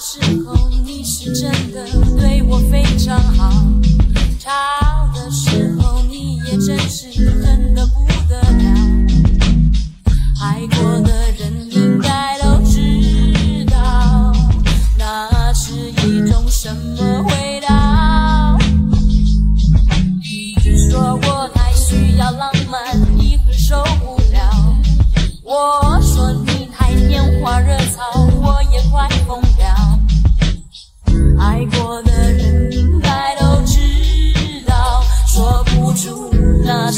时候，你是真的对我非常好，差的时候你也真是真的不得了。爱过的人应该都知道，那是一种什么味道。你说我太需要浪漫，你很受不了。我说你太拈花惹草，爱过的人应该都知道，说不出那。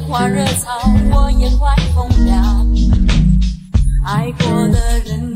花惹草，我也快疯了。爱过的人